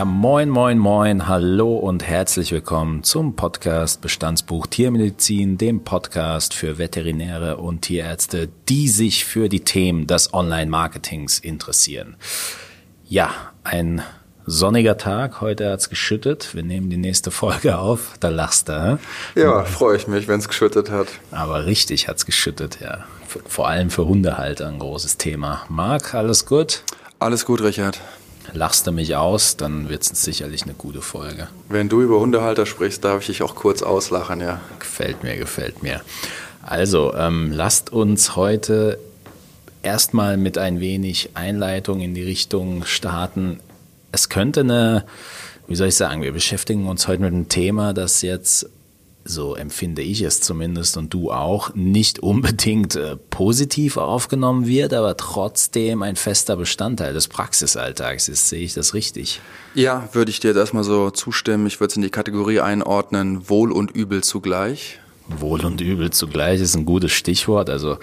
Ja, moin, moin, moin, hallo und herzlich willkommen zum Podcast Bestandsbuch Tiermedizin, dem Podcast für Veterinäre und Tierärzte, die sich für die Themen des Online-Marketings interessieren. Ja, ein sonniger Tag, heute hat's geschüttet. Wir nehmen die nächste Folge auf, da lachst du. Hä? Ja, freue ich mich, wenn es geschüttet hat. Aber richtig hat's geschüttet, ja. Vor allem für Hundehalter ein großes Thema. Marc, alles gut? Alles gut, Richard lachst du mich aus, dann wird es sicherlich eine gute Folge. Wenn du über Hundehalter sprichst, darf ich dich auch kurz auslachen, ja. Gefällt mir, gefällt mir. Also, ähm, lasst uns heute erstmal mit ein wenig Einleitung in die Richtung starten. Es könnte eine, wie soll ich sagen, wir beschäftigen uns heute mit einem Thema, das jetzt so empfinde ich es zumindest und du auch, nicht unbedingt äh, positiv aufgenommen wird, aber trotzdem ein fester Bestandteil des Praxisalltags ist. Sehe ich das richtig? Ja, würde ich dir jetzt erstmal so zustimmen. Ich würde es in die Kategorie einordnen, Wohl und Übel zugleich. Wohl und Übel zugleich ist ein gutes Stichwort. Also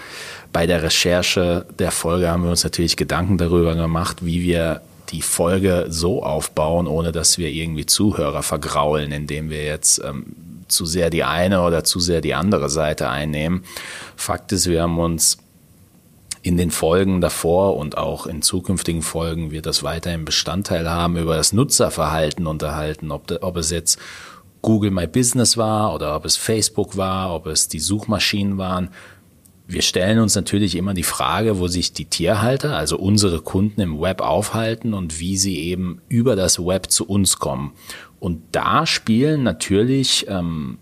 bei der Recherche der Folge haben wir uns natürlich Gedanken darüber gemacht, wie wir die Folge so aufbauen, ohne dass wir irgendwie Zuhörer vergraulen, indem wir jetzt ähm, zu sehr die eine oder zu sehr die andere Seite einnehmen. Fakt ist, wir haben uns in den Folgen davor und auch in zukünftigen Folgen wird das weiterhin Bestandteil haben, über das Nutzerverhalten unterhalten, ob, ob es jetzt Google My Business war oder ob es Facebook war, ob es die Suchmaschinen waren. Wir stellen uns natürlich immer die Frage, wo sich die Tierhalter, also unsere Kunden im Web aufhalten und wie sie eben über das Web zu uns kommen. Und da spielen natürlich ähm,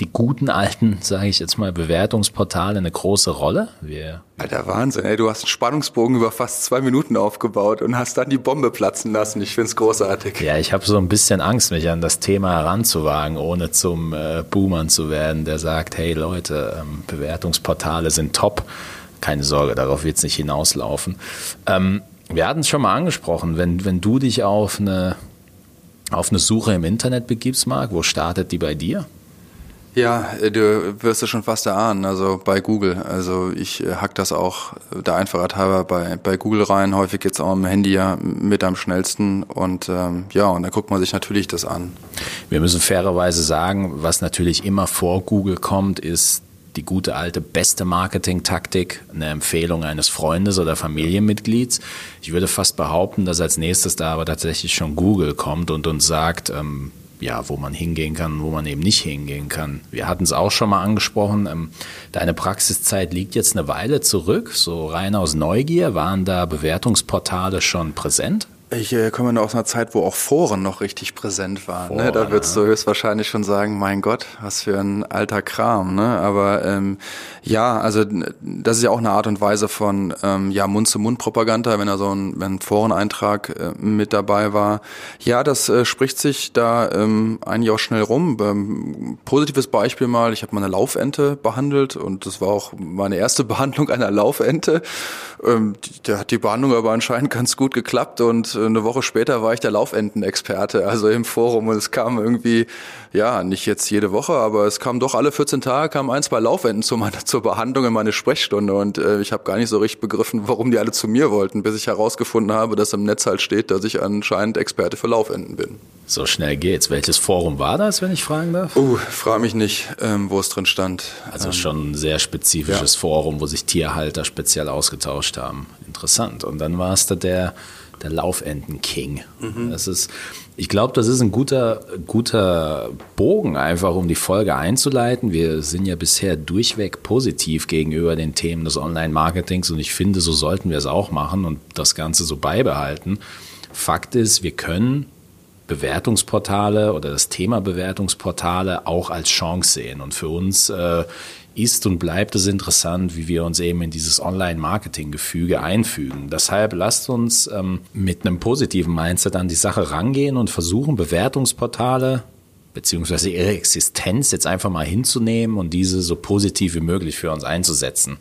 die guten alten, sage ich jetzt mal, Bewertungsportale eine große Rolle. Wir Alter Wahnsinn, ey, du hast einen Spannungsbogen über fast zwei Minuten aufgebaut und hast dann die Bombe platzen lassen. Ich find's großartig. Ja, ich habe so ein bisschen Angst, mich an das Thema heranzuwagen, ohne zum äh, Boomern zu werden, der sagt, hey Leute, ähm, Bewertungsportale sind top. Keine Sorge, darauf wird's nicht hinauslaufen. Ähm, wir hatten es schon mal angesprochen, wenn, wenn du dich auf eine auf eine Suche im Internet begibst, Marc, wo startet die bei dir? Ja, du wirst es schon fast erahnen, also bei Google. Also ich äh, hack das auch der Einfachheit halber bei, bei Google rein. Häufig geht's auch am Handy ja mit am schnellsten und ähm, ja, und dann guckt man sich natürlich das an. Wir müssen fairerweise sagen, was natürlich immer vor Google kommt, ist die gute alte beste Marketing-Taktik, eine Empfehlung eines Freundes oder Familienmitglieds. Ich würde fast behaupten, dass als nächstes da aber tatsächlich schon Google kommt und uns sagt, ähm, ja, wo man hingehen kann, wo man eben nicht hingehen kann. Wir hatten es auch schon mal angesprochen. Ähm, deine Praxiszeit liegt jetzt eine Weile zurück. So rein aus Neugier waren da Bewertungsportale schon präsent? Ich äh, komme noch aus einer Zeit, wo auch Foren noch richtig präsent waren. Foren, ne? Da würdest du höchstwahrscheinlich schon sagen, mein Gott, was für ein alter Kram. Ne? Aber ähm, ja, also das ist ja auch eine Art und Weise von ähm, ja Mund-zu-Mund-Propaganda, wenn da so ein, wenn ein Foreneintrag äh, mit dabei war. Ja, das äh, spricht sich da ähm, eigentlich auch schnell rum. Ähm, positives Beispiel mal, ich habe mal eine Laufente behandelt und das war auch meine erste Behandlung einer Laufente. Ähm, da hat die Behandlung aber anscheinend ganz gut geklappt und eine Woche später war ich der Laufentenexperte, also im Forum und es kam irgendwie, ja, nicht jetzt jede Woche, aber es kam doch alle 14 Tage kamen ein, zwei Laufenten zu meiner, zur Behandlung in meine Sprechstunde und äh, ich habe gar nicht so richtig begriffen, warum die alle zu mir wollten, bis ich herausgefunden habe, dass im Netz halt steht, dass ich anscheinend Experte für Laufenten bin. So schnell geht's. Welches Forum war das, wenn ich fragen darf? Uh, frag mich nicht, ähm, wo es drin stand. Also ähm, schon ein sehr spezifisches ja. Forum, wo sich Tierhalter speziell ausgetauscht haben. Interessant. Und dann war es da der der Laufenden-King. Mhm. Ich glaube, das ist ein guter, guter Bogen, einfach um die Folge einzuleiten. Wir sind ja bisher durchweg positiv gegenüber den Themen des Online-Marketings und ich finde, so sollten wir es auch machen und das Ganze so beibehalten. Fakt ist, wir können Bewertungsportale oder das Thema Bewertungsportale auch als Chance sehen. Und für uns äh, ist und bleibt es interessant, wie wir uns eben in dieses Online-Marketing-Gefüge einfügen. Deshalb lasst uns ähm, mit einem positiven Mindset an die Sache rangehen und versuchen, Bewertungsportale beziehungsweise ihre Existenz jetzt einfach mal hinzunehmen und diese so positiv wie möglich für uns einzusetzen.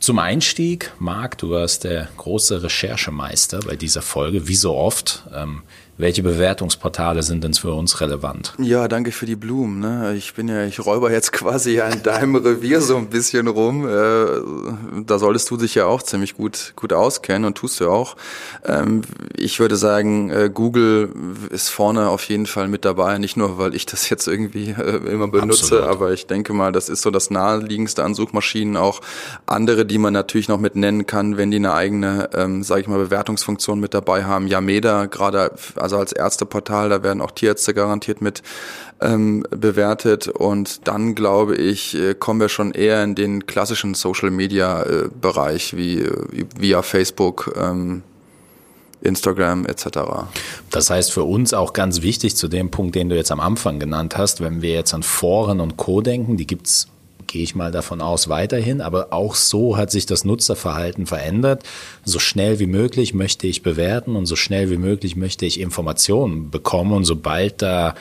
Zum Einstieg, Marc, du warst der große Recherchemeister bei dieser Folge, wie so oft. Ähm, welche Bewertungsportale sind denn für uns relevant? Ja, danke für die Blumen. Ne? Ich bin ja, ich räuber jetzt quasi in deinem Revier so ein bisschen rum. Äh, da solltest du dich ja auch ziemlich gut, gut auskennen und tust du auch. Ähm, ich würde sagen, äh, Google ist vorne auf jeden Fall mit dabei. Nicht nur, weil ich das jetzt irgendwie äh, immer benutze, Absolut. aber ich denke mal, das ist so das naheliegendste an Suchmaschinen. Auch andere, die man natürlich noch mit nennen kann, wenn die eine eigene, ähm, sage ich mal, Bewertungsfunktion mit dabei haben. Yameda, gerade also als Ärzteportal, da werden auch Tierärzte garantiert mit ähm, bewertet. Und dann, glaube ich, äh, kommen wir schon eher in den klassischen Social-Media-Bereich, wie, wie via Facebook, ähm, Instagram etc. Das heißt für uns auch ganz wichtig zu dem Punkt, den du jetzt am Anfang genannt hast, wenn wir jetzt an Foren und Co denken, die gibt's gehe ich mal davon aus, weiterhin. Aber auch so hat sich das Nutzerverhalten verändert. So schnell wie möglich möchte ich bewerten und so schnell wie möglich möchte ich Informationen bekommen. Und sobald da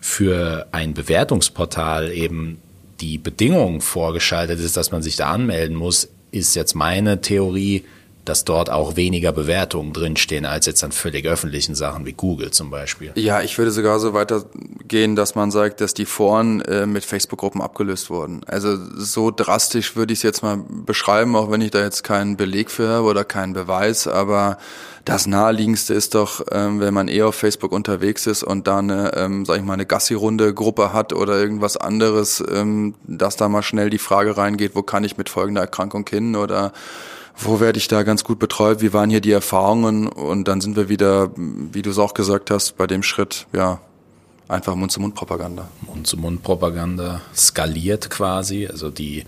für ein Bewertungsportal eben die Bedingung vorgeschaltet ist, dass man sich da anmelden muss, ist jetzt meine Theorie, dass dort auch weniger Bewertungen drinstehen als jetzt an völlig öffentlichen Sachen wie Google zum Beispiel. Ja, ich würde sogar so weiter gehen, dass man sagt, dass die Foren äh, mit Facebook-Gruppen abgelöst wurden. Also so drastisch würde ich es jetzt mal beschreiben, auch wenn ich da jetzt keinen Beleg für habe oder keinen Beweis, aber das naheliegendste ist doch, ähm, wenn man eh auf Facebook unterwegs ist und da eine, ähm, sag ich mal, eine Gassi-Runde-Gruppe hat oder irgendwas anderes, ähm, dass da mal schnell die Frage reingeht, wo kann ich mit folgender Erkrankung hin oder wo werde ich da ganz gut betreut, wie waren hier die Erfahrungen? Und dann sind wir wieder, wie du es auch gesagt hast, bei dem Schritt, ja, einfach Mund-zu-Mund-Propaganda. Mund-zu-Mund-Propaganda skaliert quasi, also die,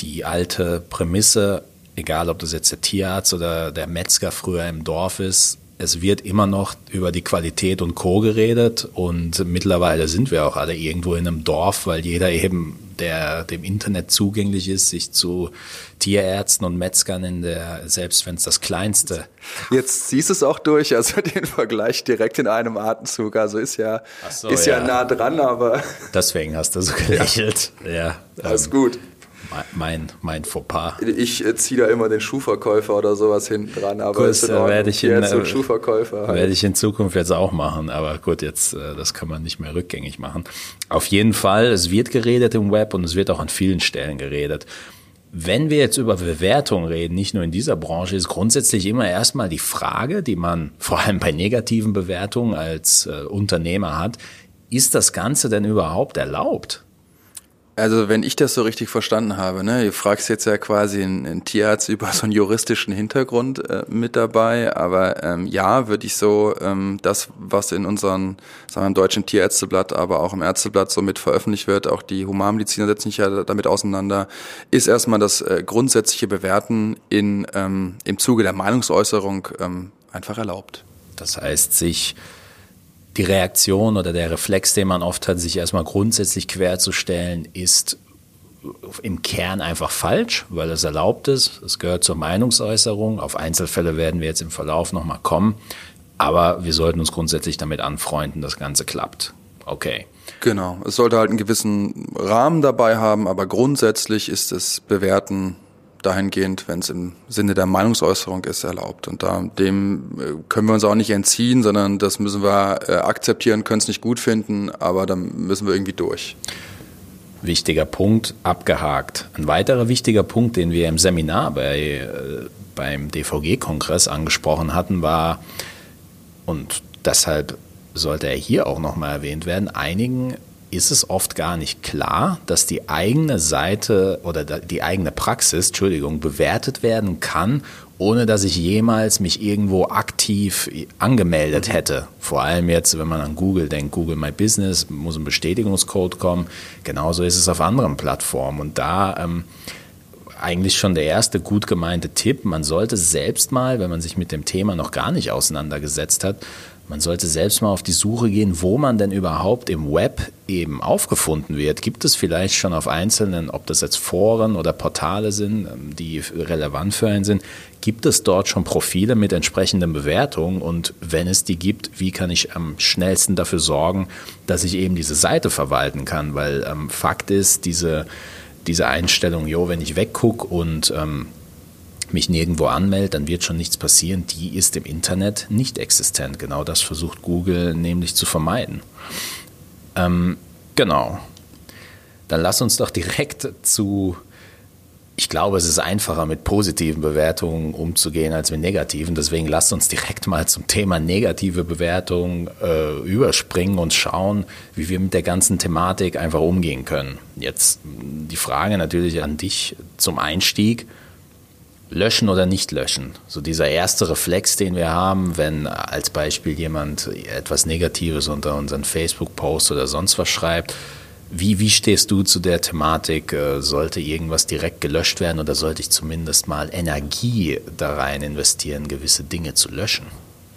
die alte Prämisse, egal ob das jetzt der Tierarzt oder der Metzger früher im Dorf ist, es wird immer noch über die Qualität und Co. geredet und mittlerweile sind wir auch alle irgendwo in einem Dorf, weil jeder eben, der dem Internet zugänglich ist, sich zu Tierärzten und Metzgern in der, selbst wenn es das kleinste. Jetzt siehst du es auch durch, also den Vergleich direkt in einem Atemzug, also ist ja, so, ist ja, ja nah dran, aber. Deswegen hast du so gelächelt, ja. ja Alles ähm, gut mein, mein Fauxpas. Ich äh, ziehe da immer den Schuhverkäufer oder sowas hinten dran, aber gut, ist in Ordnung. werde ich in, jetzt so Schuhverkäufer halt. werde ich in Zukunft jetzt auch machen, aber gut, jetzt äh, das kann man nicht mehr rückgängig machen. Auf jeden Fall, es wird geredet im Web und es wird auch an vielen Stellen geredet. Wenn wir jetzt über Bewertung reden, nicht nur in dieser Branche, ist grundsätzlich immer erstmal die Frage, die man vor allem bei negativen Bewertungen als äh, Unternehmer hat, ist das Ganze denn überhaupt erlaubt? Also wenn ich das so richtig verstanden habe, ne, du fragst jetzt ja quasi einen, einen Tierarzt über so einen juristischen Hintergrund äh, mit dabei, aber ähm, ja, würde ich so ähm, das, was in unserem, sagen wir, im deutschen Tierärzteblatt, aber auch im Ärzteblatt so mit veröffentlicht wird, auch die Humanmediziner setzen sich ja damit auseinander, ist erstmal das äh, grundsätzliche Bewerten in, ähm, im Zuge der Meinungsäußerung ähm, einfach erlaubt. Das heißt, sich die Reaktion oder der Reflex, den man oft hat, sich erstmal grundsätzlich querzustellen, ist im Kern einfach falsch, weil es erlaubt ist. Es gehört zur Meinungsäußerung. Auf Einzelfälle werden wir jetzt im Verlauf nochmal kommen. Aber wir sollten uns grundsätzlich damit anfreunden, das Ganze klappt. Okay. Genau. Es sollte halt einen gewissen Rahmen dabei haben, aber grundsätzlich ist es Bewerten dahingehend, wenn es im Sinne der Meinungsäußerung ist, erlaubt. Und da, dem äh, können wir uns auch nicht entziehen, sondern das müssen wir äh, akzeptieren, können es nicht gut finden, aber dann müssen wir irgendwie durch. Wichtiger Punkt, abgehakt. Ein weiterer wichtiger Punkt, den wir im Seminar bei, äh, beim DVG-Kongress angesprochen hatten, war, und deshalb sollte er hier auch nochmal erwähnt werden, einigen ist es oft gar nicht klar, dass die eigene Seite oder die eigene Praxis, Entschuldigung, bewertet werden kann, ohne dass ich jemals mich irgendwo aktiv angemeldet hätte. Vor allem jetzt, wenn man an Google denkt, Google My Business, muss ein Bestätigungscode kommen. Genauso ist es auf anderen Plattformen. Und da ähm, eigentlich schon der erste gut gemeinte Tipp, man sollte selbst mal, wenn man sich mit dem Thema noch gar nicht auseinandergesetzt hat, man sollte selbst mal auf die Suche gehen, wo man denn überhaupt im Web eben aufgefunden wird. Gibt es vielleicht schon auf einzelnen, ob das jetzt Foren oder Portale sind, ähm, die relevant für einen sind, gibt es dort schon Profile mit entsprechenden Bewertungen? Und wenn es die gibt, wie kann ich am schnellsten dafür sorgen, dass ich eben diese Seite verwalten kann? Weil ähm, Fakt ist, diese, diese Einstellung, jo, wenn ich weggucke und ähm, mich nirgendwo anmelde, dann wird schon nichts passieren. Die ist im Internet nicht existent. Genau das versucht Google nämlich zu vermeiden. Ähm, genau. Dann lass uns doch direkt zu ich glaube, es ist einfacher, mit positiven Bewertungen umzugehen als mit negativen. Deswegen lasst uns direkt mal zum Thema negative Bewertungen äh, überspringen und schauen, wie wir mit der ganzen Thematik einfach umgehen können. Jetzt die Frage natürlich an dich zum Einstieg. Löschen oder nicht löschen? So dieser erste Reflex, den wir haben, wenn als Beispiel jemand etwas Negatives unter unseren Facebook-Post oder sonst was schreibt, wie, wie stehst du zu der Thematik? Äh, sollte irgendwas direkt gelöscht werden oder sollte ich zumindest mal Energie da rein investieren, gewisse Dinge zu löschen,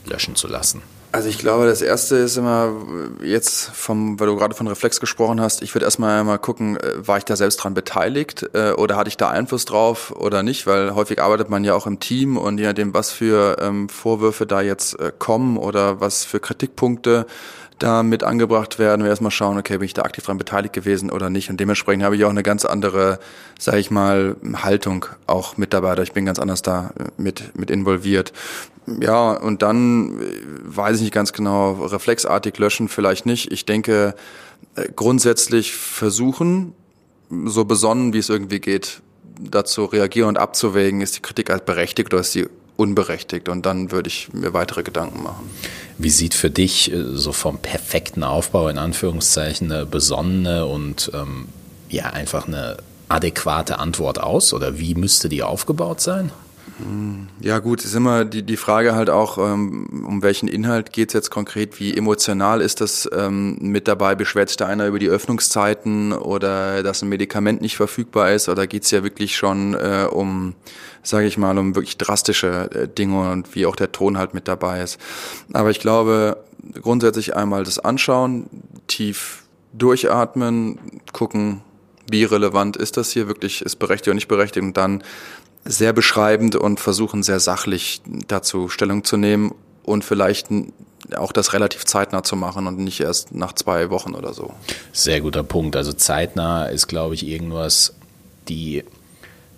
löschen zu lassen? Also ich glaube, das erste ist immer jetzt vom, weil du gerade von Reflex gesprochen hast, ich würde erstmal mal gucken, äh, war ich da selbst dran beteiligt äh, oder hatte ich da Einfluss drauf oder nicht, weil häufig arbeitet man ja auch im Team und je nachdem, was für ähm, Vorwürfe da jetzt kommen oder was für Kritikpunkte da mit angebracht werden, wir erstmal schauen, okay, bin ich da aktiv dran beteiligt gewesen oder nicht. Und dementsprechend habe ich auch eine ganz andere, sage ich mal, Haltung auch mit dabei. Ich bin ganz anders da mit, mit involviert. Ja, und dann äh, weiß ich nicht ganz genau, reflexartig löschen vielleicht nicht. Ich denke, äh, grundsätzlich versuchen, so besonnen, wie es irgendwie geht, dazu reagieren und abzuwägen, ist die Kritik als berechtigt oder ist sie unberechtigt und dann würde ich mir weitere Gedanken machen. Wie sieht für dich äh, so vom perfekten Aufbau in Anführungszeichen eine besonnene und ähm, ja einfach eine adäquate Antwort aus oder wie müsste die aufgebaut sein? Ja gut, ist immer die, die Frage halt auch, ähm, um welchen Inhalt geht es jetzt konkret, wie emotional ist das ähm, mit dabei, beschwert sich da einer über die Öffnungszeiten oder dass ein Medikament nicht verfügbar ist? Oder geht es ja wirklich schon äh, um, sage ich mal, um wirklich drastische äh, Dinge und wie auch der Ton halt mit dabei ist. Aber ich glaube, grundsätzlich einmal das Anschauen, tief durchatmen, gucken, wie relevant ist das hier wirklich, ist berechtigt oder nicht berechtigt? Und dann sehr beschreibend und versuchen sehr sachlich dazu Stellung zu nehmen und vielleicht auch das relativ zeitnah zu machen und nicht erst nach zwei Wochen oder so. Sehr guter Punkt. Also zeitnah ist, glaube ich, irgendwas, die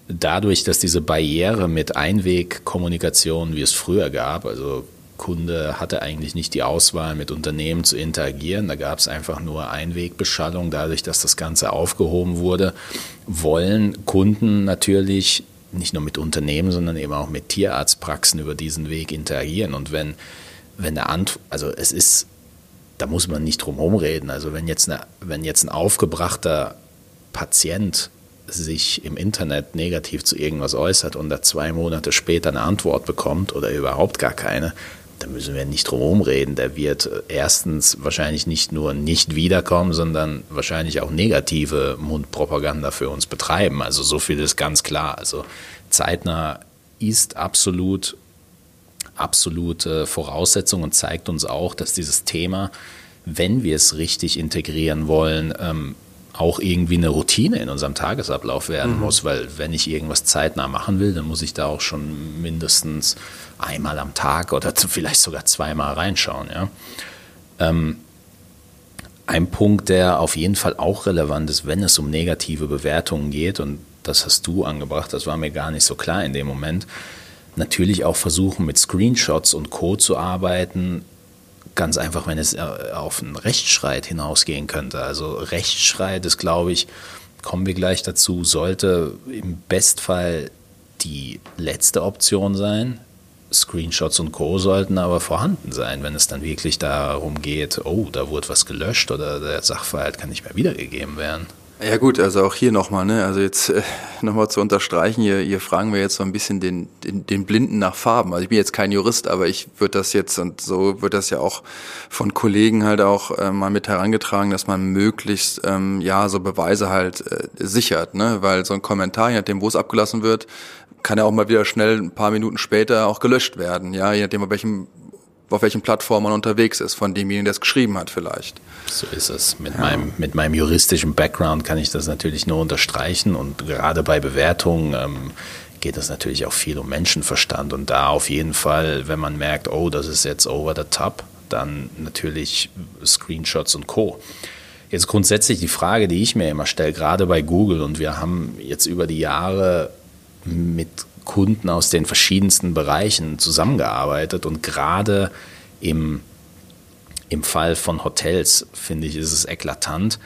dadurch, dass diese Barriere mit Einwegkommunikation, wie es früher gab, also Kunde hatte eigentlich nicht die Auswahl, mit Unternehmen zu interagieren. Da gab es einfach nur Einwegbeschallung. Dadurch, dass das Ganze aufgehoben wurde, wollen Kunden natürlich nicht nur mit Unternehmen, sondern eben auch mit Tierarztpraxen über diesen Weg interagieren. Und wenn, wenn der Ant also es ist, da muss man nicht drum reden. Also wenn jetzt, eine, wenn jetzt ein aufgebrachter Patient sich im Internet negativ zu irgendwas äußert und da zwei Monate später eine Antwort bekommt oder überhaupt gar keine, da müssen wir nicht drum herum reden. Der wird erstens wahrscheinlich nicht nur nicht wiederkommen, sondern wahrscheinlich auch negative Mundpropaganda für uns betreiben. Also so viel ist ganz klar. Also zeitnah ist absolut absolute Voraussetzung und zeigt uns auch, dass dieses Thema, wenn wir es richtig integrieren wollen, ähm, auch irgendwie eine Routine in unserem Tagesablauf werden mhm. muss, weil wenn ich irgendwas zeitnah machen will, dann muss ich da auch schon mindestens einmal am Tag oder vielleicht sogar zweimal reinschauen. Ja? Ähm, ein Punkt, der auf jeden Fall auch relevant ist, wenn es um negative Bewertungen geht, und das hast du angebracht, das war mir gar nicht so klar in dem Moment, natürlich auch versuchen, mit Screenshots und Co. zu arbeiten, ganz einfach, wenn es äh, auf einen Rechtsstreit hinausgehen könnte. Also Rechtsstreit ist, glaube ich, kommen wir gleich dazu, sollte im Bestfall die letzte Option sein. Screenshots und Co. sollten aber vorhanden sein, wenn es dann wirklich darum geht, oh, da wurde was gelöscht oder der Sachverhalt kann nicht mehr wiedergegeben werden. Ja gut, also auch hier nochmal, ne? Also jetzt äh, nochmal zu unterstreichen, hier, hier fragen wir jetzt so ein bisschen den, den, den Blinden nach Farben. Also ich bin jetzt kein Jurist, aber ich würde das jetzt, und so wird das ja auch von Kollegen halt auch äh, mal mit herangetragen, dass man möglichst ähm, ja so Beweise halt äh, sichert, ne? Weil so ein Kommentar, je nachdem, wo es abgelassen wird, kann ja auch mal wieder schnell ein paar Minuten später auch gelöscht werden, ja, je nachdem, auf welchem auf welchen Plattformen man unterwegs ist, von demjenigen, der es geschrieben hat vielleicht. So ist es. Mit, ja. meinem, mit meinem juristischen Background kann ich das natürlich nur unterstreichen und gerade bei Bewertungen ähm, geht es natürlich auch viel um Menschenverstand und da auf jeden Fall, wenn man merkt, oh, das ist jetzt over the top, dann natürlich Screenshots und Co. Jetzt grundsätzlich die Frage, die ich mir immer stelle, gerade bei Google und wir haben jetzt über die Jahre mit Kunden aus den verschiedensten Bereichen zusammengearbeitet und gerade im, im Fall von Hotels, finde ich, ist es eklatant.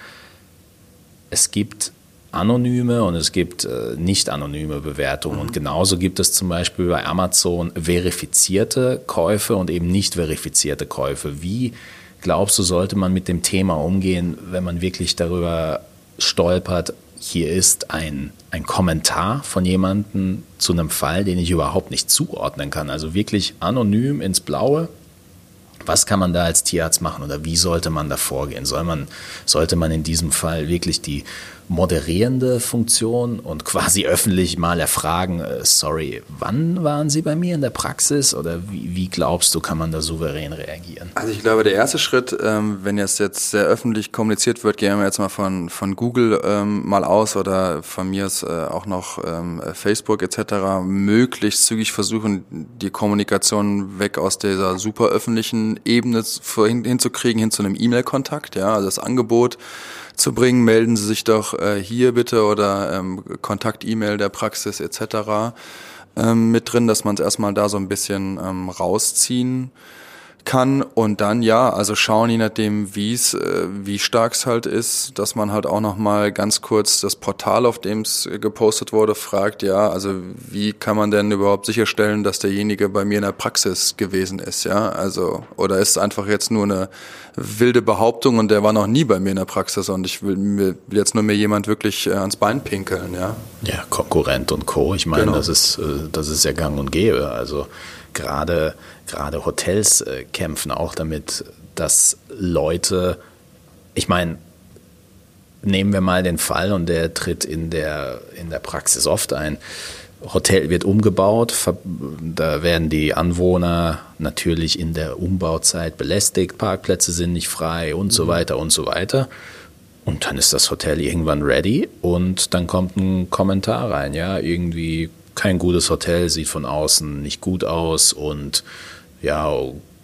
Es gibt anonyme und es gibt äh, nicht anonyme Bewertungen. Mhm. Und genauso gibt es zum Beispiel bei Amazon verifizierte Käufe und eben nicht verifizierte Käufe. Wie glaubst du, sollte man mit dem Thema umgehen, wenn man wirklich darüber stolpert, hier ist ein, ein Kommentar von jemandem zu einem Fall, den ich überhaupt nicht zuordnen kann. Also wirklich anonym ins Blaue was kann man da als Tierarzt machen oder wie sollte man da vorgehen? Soll man, sollte man in diesem Fall wirklich die moderierende Funktion und quasi öffentlich mal erfragen, äh, sorry, wann waren Sie bei mir in der Praxis oder wie, wie, glaubst du, kann man da souverän reagieren? Also ich glaube, der erste Schritt, ähm, wenn jetzt jetzt sehr öffentlich kommuniziert wird, gehen wir jetzt mal von, von Google ähm, mal aus oder von mir ist äh, auch noch ähm, Facebook etc. möglichst zügig versuchen, die Kommunikation weg aus dieser super öffentlichen Ebene hin, hinzukriegen, hin zu einem E-Mail-Kontakt, ja, also das Angebot zu bringen, melden Sie sich doch äh, hier bitte oder ähm, Kontakt-E-Mail der Praxis etc. Ähm, mit drin, dass man es erstmal da so ein bisschen ähm, rausziehen kann und dann ja, also schauen je nachdem, wie es, äh, wie stark es halt ist, dass man halt auch noch mal ganz kurz das Portal, auf dem es gepostet wurde, fragt, ja, also wie kann man denn überhaupt sicherstellen, dass derjenige bei mir in der Praxis gewesen ist, ja, also oder ist es einfach jetzt nur eine wilde Behauptung und der war noch nie bei mir in der Praxis und ich will, will jetzt nur mir jemand wirklich äh, ans Bein pinkeln, ja. Ja, Konkurrent und Co. Ich meine, genau. das ist äh, das ist ja Gang und Gäbe, also gerade, gerade Hotels äh, kämpfen auch damit, dass Leute, ich meine, nehmen wir mal den Fall und der tritt in der, in der Praxis oft ein. Hotel wird umgebaut, da werden die Anwohner natürlich in der Umbauzeit belästigt, Parkplätze sind nicht frei und mhm. so weiter und so weiter. Und dann ist das Hotel irgendwann ready und dann kommt ein Kommentar rein, ja, irgendwie kein gutes Hotel, sieht von außen nicht gut aus und ja,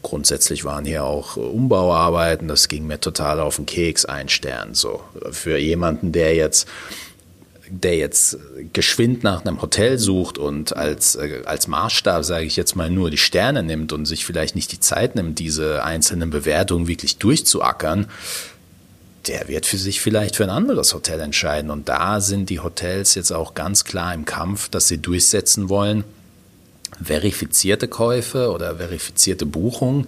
grundsätzlich waren hier auch Umbauarbeiten, das ging mir total auf den Keks, ein Stern. So für jemanden, der jetzt der jetzt geschwind nach einem Hotel sucht und als, äh, als Maßstab, sage ich jetzt mal, nur die Sterne nimmt und sich vielleicht nicht die Zeit nimmt, diese einzelnen Bewertungen wirklich durchzuackern, der wird für sich vielleicht für ein anderes Hotel entscheiden. Und da sind die Hotels jetzt auch ganz klar im Kampf, dass sie durchsetzen wollen, verifizierte Käufe oder verifizierte Buchungen,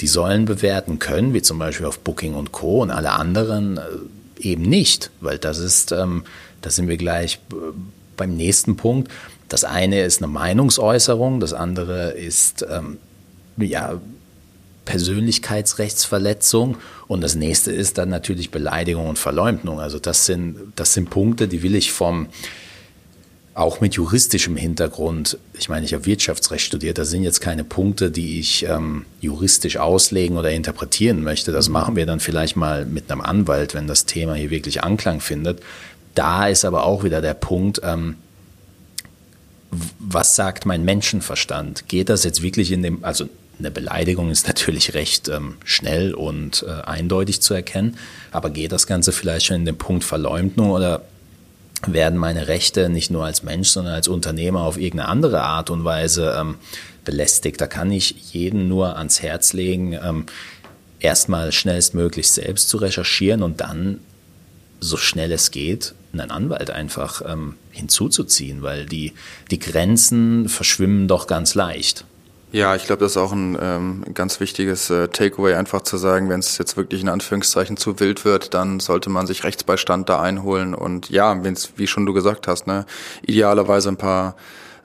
die sollen bewerten können, wie zum Beispiel auf Booking und Co. und alle anderen äh, eben nicht, weil das ist, ähm, da sind wir gleich äh, beim nächsten Punkt. Das eine ist eine Meinungsäußerung, das andere ist ähm, ja Persönlichkeitsrechtsverletzung und das nächste ist dann natürlich Beleidigung und Verleumdung. Also das sind, das sind Punkte, die will ich vom, auch mit juristischem Hintergrund, ich meine, ich habe Wirtschaftsrecht studiert, das sind jetzt keine Punkte, die ich ähm, juristisch auslegen oder interpretieren möchte. Das machen wir dann vielleicht mal mit einem Anwalt, wenn das Thema hier wirklich Anklang findet. Da ist aber auch wieder der Punkt, ähm, was sagt mein Menschenverstand? Geht das jetzt wirklich in dem, also eine Beleidigung ist natürlich recht ähm, schnell und äh, eindeutig zu erkennen, aber geht das Ganze vielleicht schon in den Punkt Verleumdung oder werden meine Rechte nicht nur als Mensch, sondern als Unternehmer auf irgendeine andere Art und Weise ähm, belästigt? Da kann ich jeden nur ans Herz legen, ähm, erstmal schnellstmöglich selbst zu recherchieren und dann so schnell es geht, einen Anwalt einfach ähm, hinzuzuziehen, weil die, die Grenzen verschwimmen doch ganz leicht. Ja, ich glaube, das ist auch ein ähm, ganz wichtiges äh, Takeaway, einfach zu sagen, wenn es jetzt wirklich in Anführungszeichen zu wild wird, dann sollte man sich Rechtsbeistand da einholen. Und ja, wenn es, wie schon du gesagt hast, ne, idealerweise ein paar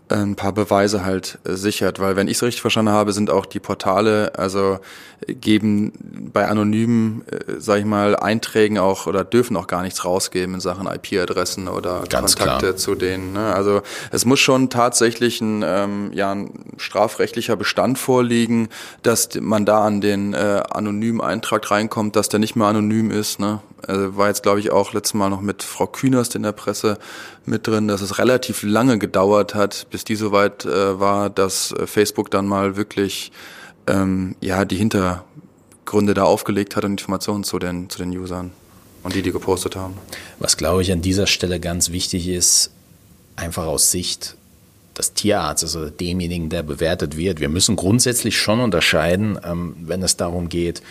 ein paar Beweise halt äh, sichert, weil wenn ich es richtig verstanden habe, sind auch die Portale, also geben bei anonymen, äh, sag ich mal, Einträgen auch oder dürfen auch gar nichts rausgeben in Sachen IP-Adressen oder Ganz Kontakte klar. zu denen. Ne? Also es muss schon tatsächlich ein, ähm, ja, ein strafrechtlicher Bestand vorliegen, dass man da an den äh, anonymen Eintrag reinkommt, dass der nicht mehr anonym ist. Ne? Also war jetzt, glaube ich, auch letztes Mal noch mit Frau Künast in der Presse mit drin, dass es relativ lange gedauert hat, bis die soweit äh, war, dass äh, Facebook dann mal wirklich ähm, ja die Hintergründe da aufgelegt hat und Informationen zu den, zu den Usern und die, die gepostet haben. Was, glaube ich, an dieser Stelle ganz wichtig ist, einfach aus Sicht des Tierarztes oder demjenigen, der bewertet wird. Wir müssen grundsätzlich schon unterscheiden, ähm, wenn es darum geht,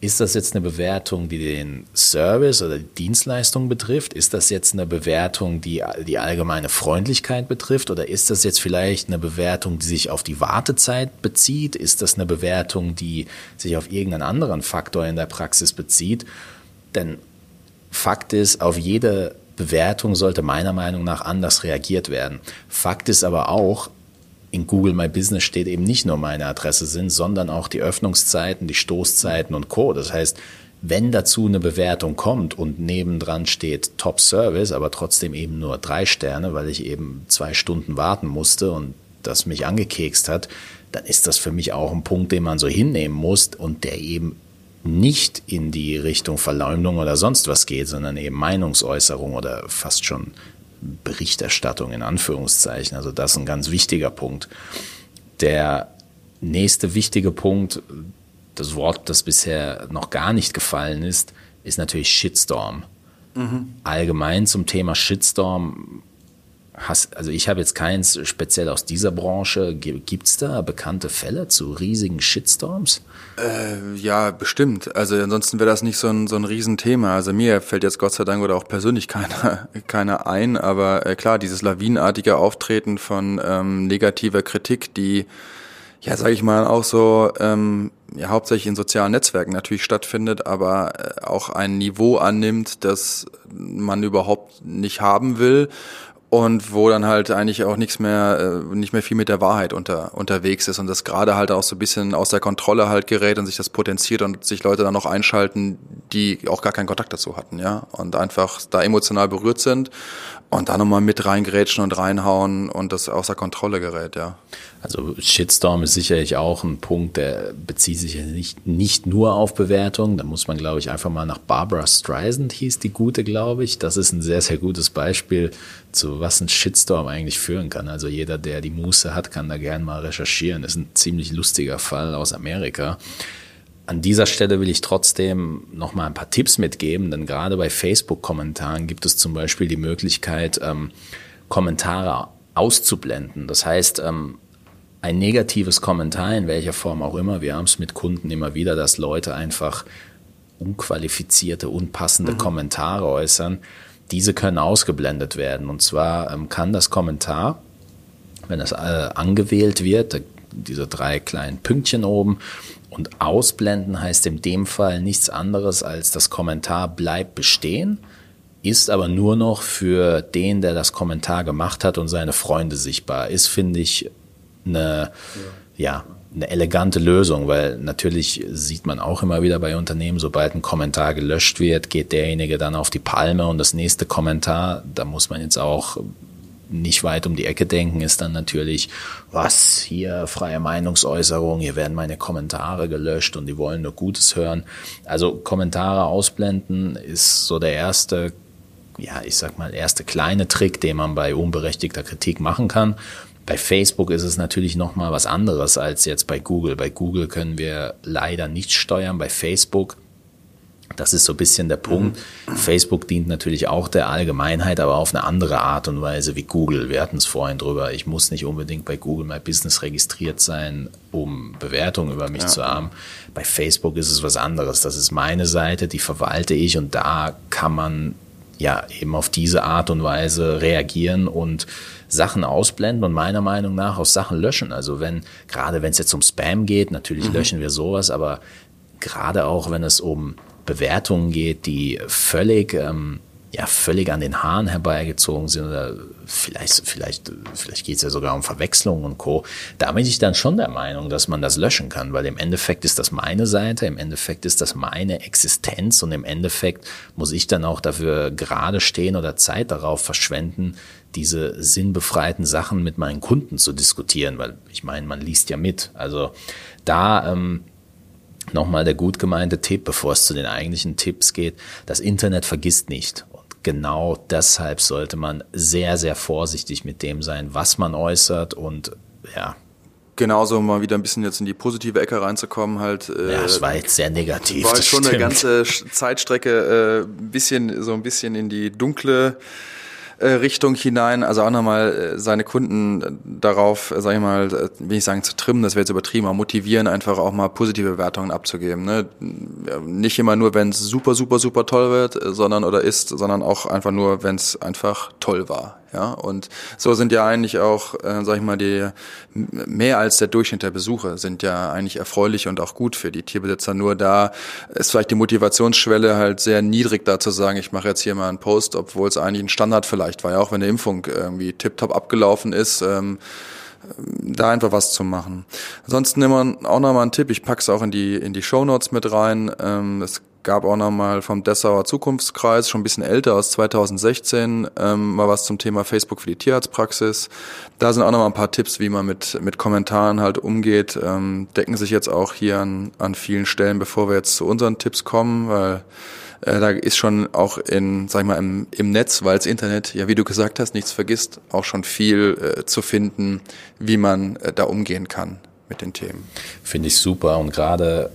ist das jetzt eine Bewertung, die den Service oder die Dienstleistung betrifft? Ist das jetzt eine Bewertung, die die allgemeine Freundlichkeit betrifft? Oder ist das jetzt vielleicht eine Bewertung, die sich auf die Wartezeit bezieht? Ist das eine Bewertung, die sich auf irgendeinen anderen Faktor in der Praxis bezieht? Denn Fakt ist, auf jede Bewertung sollte meiner Meinung nach anders reagiert werden. Fakt ist aber auch, in Google My Business steht eben nicht nur meine Adresse sind, sondern auch die Öffnungszeiten, die Stoßzeiten und Co. Das heißt, wenn dazu eine Bewertung kommt und nebendran steht Top Service, aber trotzdem eben nur drei Sterne, weil ich eben zwei Stunden warten musste und das mich angekekst hat, dann ist das für mich auch ein Punkt, den man so hinnehmen muss und der eben nicht in die Richtung Verleumdung oder sonst was geht, sondern eben Meinungsäußerung oder fast schon Berichterstattung in Anführungszeichen. Also das ist ein ganz wichtiger Punkt. Der nächste wichtige Punkt, das Wort, das bisher noch gar nicht gefallen ist, ist natürlich Shitstorm. Mhm. Allgemein zum Thema Shitstorm Hast, also ich habe jetzt keins speziell aus dieser Branche. Gibt es da bekannte Fälle zu riesigen Shitstorms? Äh, ja, bestimmt. Also ansonsten wäre das nicht so ein, so ein Riesenthema. Also mir fällt jetzt Gott sei Dank oder auch persönlich keiner, keiner ein. Aber äh, klar, dieses lawinenartige Auftreten von ähm, negativer Kritik, die ja, sage ich mal, auch so ähm, ja, hauptsächlich in sozialen Netzwerken natürlich stattfindet, aber äh, auch ein Niveau annimmt, das man überhaupt nicht haben will und wo dann halt eigentlich auch nichts mehr, äh, nicht mehr viel mit der Wahrheit unter, unterwegs ist und das gerade halt auch so ein bisschen aus der Kontrolle halt gerät und sich das potenziert und sich Leute dann noch einschalten, die auch gar keinen Kontakt dazu hatten, ja, und einfach da emotional berührt sind und da nochmal mit reingrätschen und reinhauen und das außer Kontrolle gerät, ja. Also Shitstorm ist sicherlich auch ein Punkt, der bezieht sich nicht, nicht nur auf Bewertungen. Da muss man, glaube ich, einfach mal nach Barbara Streisand hieß die gute, glaube ich. Das ist ein sehr, sehr gutes Beispiel, zu was ein Shitstorm eigentlich führen kann. Also jeder, der die Muße hat, kann da gerne mal recherchieren. Das ist ein ziemlich lustiger Fall aus Amerika. An dieser Stelle will ich trotzdem noch mal ein paar Tipps mitgeben, denn gerade bei Facebook-Kommentaren gibt es zum Beispiel die Möglichkeit, ähm, Kommentare auszublenden. Das heißt, ähm, ein negatives Kommentar in welcher Form auch immer. Wir haben es mit Kunden immer wieder, dass Leute einfach unqualifizierte, unpassende mhm. Kommentare äußern. Diese können ausgeblendet werden. Und zwar ähm, kann das Kommentar, wenn das äh, angewählt wird, diese drei kleinen Pünktchen oben, und ausblenden heißt in dem Fall nichts anderes als das Kommentar bleibt bestehen, ist aber nur noch für den, der das Kommentar gemacht hat und seine Freunde sichtbar. Ist, finde ich, eine, ja, eine elegante Lösung, weil natürlich sieht man auch immer wieder bei Unternehmen, sobald ein Kommentar gelöscht wird, geht derjenige dann auf die Palme und das nächste Kommentar, da muss man jetzt auch nicht weit um die Ecke denken, ist dann natürlich, was hier freie Meinungsäußerung, hier werden meine Kommentare gelöscht und die wollen nur Gutes hören. Also Kommentare ausblenden ist so der erste, ja, ich sag mal, erste kleine Trick, den man bei unberechtigter Kritik machen kann. Bei Facebook ist es natürlich noch mal was anderes als jetzt bei Google. Bei Google können wir leider nicht steuern. Bei Facebook das ist so ein bisschen der Punkt. Mhm. Facebook dient natürlich auch der Allgemeinheit, aber auf eine andere Art und Weise wie Google. Wir hatten es vorhin drüber. Ich muss nicht unbedingt bei Google My Business registriert sein, um Bewertungen über mich ja. zu haben. Bei Facebook ist es was anderes. Das ist meine Seite, die verwalte ich und da kann man ja eben auf diese Art und Weise reagieren und Sachen ausblenden und meiner Meinung nach auch Sachen löschen. Also wenn, gerade wenn es jetzt um Spam geht, natürlich mhm. löschen wir sowas, aber gerade auch wenn es um Bewertungen geht, die völlig, ähm, ja, völlig an den Haaren herbeigezogen sind oder vielleicht, vielleicht, vielleicht geht es ja sogar um Verwechslungen und Co. Da bin ich dann schon der Meinung, dass man das löschen kann, weil im Endeffekt ist das meine Seite, im Endeffekt ist das meine Existenz und im Endeffekt muss ich dann auch dafür gerade stehen oder Zeit darauf verschwenden, diese sinnbefreiten Sachen mit meinen Kunden zu diskutieren, weil ich meine, man liest ja mit. Also da ähm, nochmal der gut gemeinte Tipp, bevor es zu den eigentlichen Tipps geht. Das Internet vergisst nicht. Und genau deshalb sollte man sehr, sehr vorsichtig mit dem sein, was man äußert und ja, genauso mal wieder ein bisschen jetzt in die positive Ecke reinzukommen, halt. Äh, ja, es war jetzt sehr negativ. War schon stimmt. eine ganze Zeitstrecke äh, bisschen so ein bisschen in die dunkle Richtung hinein, also auch nochmal seine Kunden darauf, sag ich mal, will ich sagen, zu trimmen, das wäre jetzt übertrieben, aber motivieren, einfach auch mal positive Bewertungen abzugeben. Ne? Nicht immer nur, wenn es super, super, super toll wird, sondern oder ist, sondern auch einfach nur, wenn es einfach toll war. Ja, und so sind ja eigentlich auch, äh, sag ich mal, die mehr als der Durchschnitt der Besucher sind ja eigentlich erfreulich und auch gut für die Tierbesitzer. Nur da ist vielleicht die Motivationsschwelle halt sehr niedrig, da zu sagen, ich mache jetzt hier mal einen Post, obwohl es eigentlich ein Standard vielleicht war, ja auch wenn eine Impfung irgendwie tiptop abgelaufen ist. Ähm, da einfach was zu machen. Ansonsten immer auch nochmal ein Tipp, ich pack's auch in die, in die Show Notes mit rein. Ähm, es gab auch nochmal vom Dessauer Zukunftskreis, schon ein bisschen älter, aus 2016, ähm, mal was zum Thema Facebook für die Tierarztpraxis. Da sind auch nochmal ein paar Tipps, wie man mit, mit Kommentaren halt umgeht. Ähm, decken sich jetzt auch hier an, an vielen Stellen, bevor wir jetzt zu unseren Tipps kommen, weil äh, da ist schon auch in, sag ich mal, im, im Netz, weil das Internet, ja, wie du gesagt hast, nichts vergisst, auch schon viel äh, zu finden, wie man äh, da umgehen kann mit den Themen. Finde ich super und gerade